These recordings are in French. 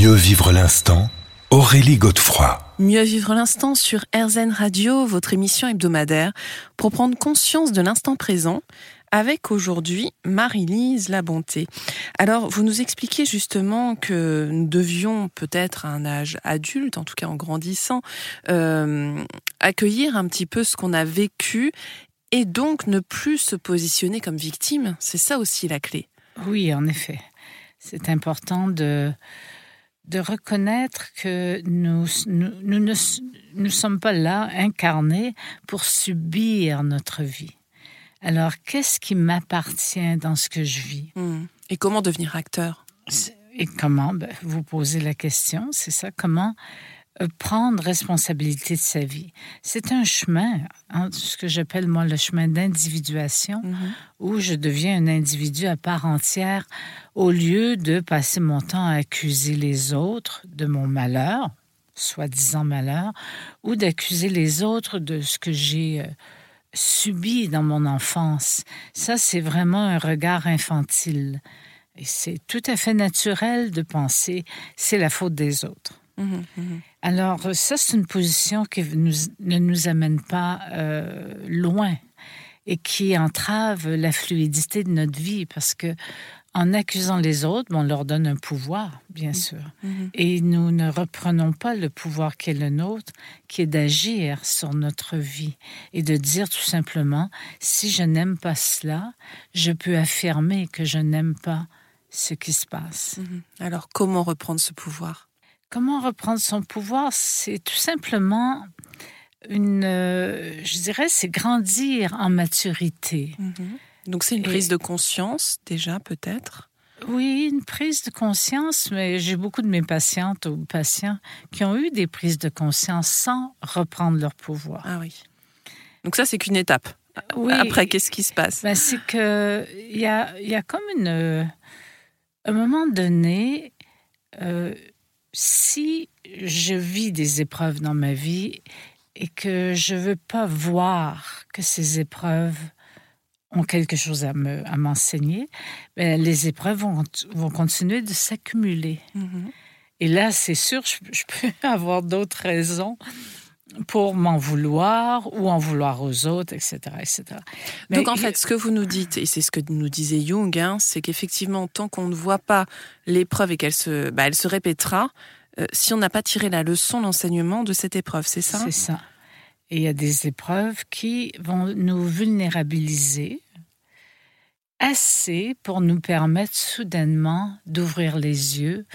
Mieux vivre l'instant, Aurélie Godefroy. Mieux vivre l'instant sur RZN Radio, votre émission hebdomadaire, pour prendre conscience de l'instant présent, avec aujourd'hui Marie-Lise Labonté. Alors, vous nous expliquez justement que nous devions peut-être à un âge adulte, en tout cas en grandissant, euh, accueillir un petit peu ce qu'on a vécu et donc ne plus se positionner comme victime. C'est ça aussi la clé. Oui, en effet. C'est important de, de reconnaître que nous, nous, nous ne nous sommes pas là incarnés pour subir notre vie. Alors, qu'est-ce qui m'appartient dans ce que je vis? Hmm. Et comment devenir acteur? Et comment? Ben, Vous posez la question, c'est ça Comment prendre responsabilité de sa vie C'est un chemin, hein, ce que j'appelle moi le chemin d'individuation, Mhm. où je deviens un individu à part entière au lieu de passer mon temps à accuser les autres de mon malheur, soi-disant malheur, ou d'accuser les autres de ce que j'ai euh, subi dans mon enfance. Ça, c'est vraiment un regard infantile. Et c'est tout à fait naturel de penser c'est la faute des autres. Alors, ça, c'est une position qui nous- ne nous amène pas euh, loin et qui entrave la fluidité de notre vie parce que en accusant les autres, on leur donne un pouvoir, bien sûr. Mhm. Et nous ne reprenons pas le pouvoir qui est le nôtre, qui est d'agir sur notre vie et de dire tout simplement, si je n'aime pas cela, je peux affirmer que je n'aime pas ce qui se passe. Mhm. Alors, comment reprendre ce pouvoir? Comment reprendre son pouvoir? C'est tout simplement une, euh, je dirais, c'est grandir en maturité. Mhm. Donc, c'est une Et- prise de conscience, déjà, peut-être? Oui, une prise de conscience, mais j'ai beaucoup de mes patientes ou patients qui ont eu des prises de conscience sans reprendre leur pouvoir. Ah oui. Donc, ça, c'est qu'une étape. Oui, Après, qu'est-ce qui se passe? Ben, c'est que il y a, y a comme une, euh, un moment donné, euh, si je vis des épreuves dans ma vie et que je veux pas voir que ces épreuves ont quelque chose à me à m'enseigner, ben, les épreuves vont, vont continuer de s'accumuler. Mhm. Et là, c'est sûr, je, je peux avoir d'autres raisons pour m'en vouloir ou en vouloir aux autres, etc. etc. Mais Donc en fait, ce que vous nous dites, et c'est ce que nous disait Jung, hein, c'est qu'effectivement, tant qu'on ne voit pas l'épreuve et qu'elle se, bah, elle se répétera, euh, si on n'a pas tiré la leçon, l'enseignement de cette épreuve, c'est ça? C'est ça. Et il y a des épreuves qui vont nous vulnérabiliser assez pour nous permettre soudainement d'ouvrir les yeux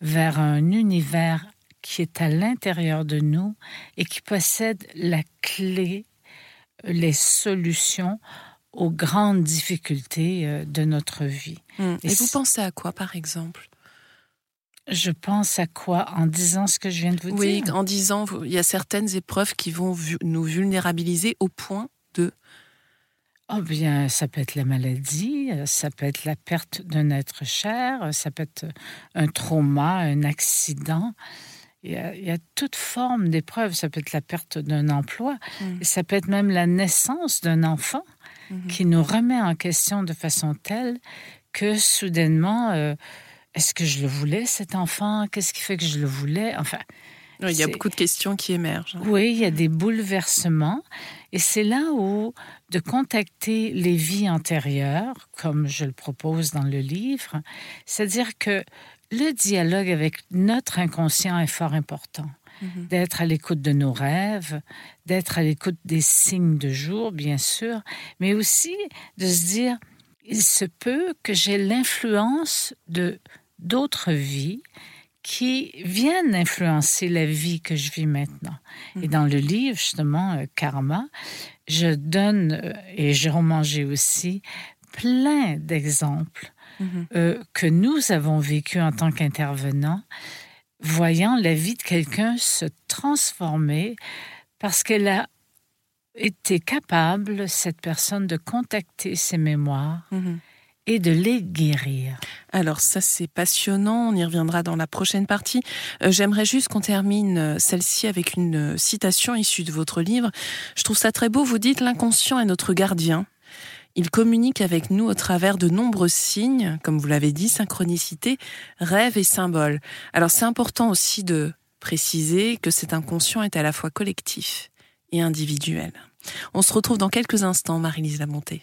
vers un univers qui est à l'intérieur de nous et qui possède la clé, les solutions aux grandes difficultés euh, de notre vie. Mm. Et Et vous pensez à quoi, par exemple? Je pense à quoi? En disant ce que je viens de vous Oui, dire en disant, il y a certaines épreuves qui vont nous vulnérabiliser au point de... Oh bien, ça peut être la maladie, euh, ça peut être la perte d'un être cher, euh, ça peut être un trauma, un accident. Il y a, il y a toute forme d'épreuve. Ça peut être la perte d'un emploi, Mm. ça peut être même la naissance d'un enfant Mhm. qui nous remet en question de façon telle que soudainement, euh, est-ce que je le voulais cet enfant? Qu'est-ce qui fait que je le voulais? Enfin, Oui, il y a beaucoup de questions qui émergent. hein. oui, il y a des bouleversements. Et c'est là où de contacter les vies antérieures, comme je le propose dans le livre, c'est-à-dire que le dialogue avec notre inconscient est fort important. Mhm. D'être à l'écoute de nos rêves, d'être à l'écoute des signes de jour, bien sûr, mais aussi de se dire, il se peut que j'ai l'influence de d'autres vies qui viennent influencer la vie que je vis maintenant. Et dans le livre, justement, euh, Karma, je donne, euh, et Jérôme Manger aussi, plein d'exemples Mhm. euh, que nous avons vécu en tant qu'intervenants, voyant la vie de quelqu'un se transformer parce qu'elle a été capable, cette personne, de contacter ses mémoires Mhm. et de les guérir. Alors ça c'est passionnant, on y reviendra dans la prochaine partie. Euh, J'aimerais juste qu'on termine euh, celle-ci avec une citation issue de votre livre. Je trouve ça très beau, vous dites l'inconscient est notre gardien. Il communique avec nous au travers de nombreux signes, comme vous l'avez dit, synchronicité, rêves et symboles. Alors c'est important aussi de préciser que cet inconscient est à la fois collectif et individuel. On se retrouve dans quelques instants, Marie-Lise Lamonté.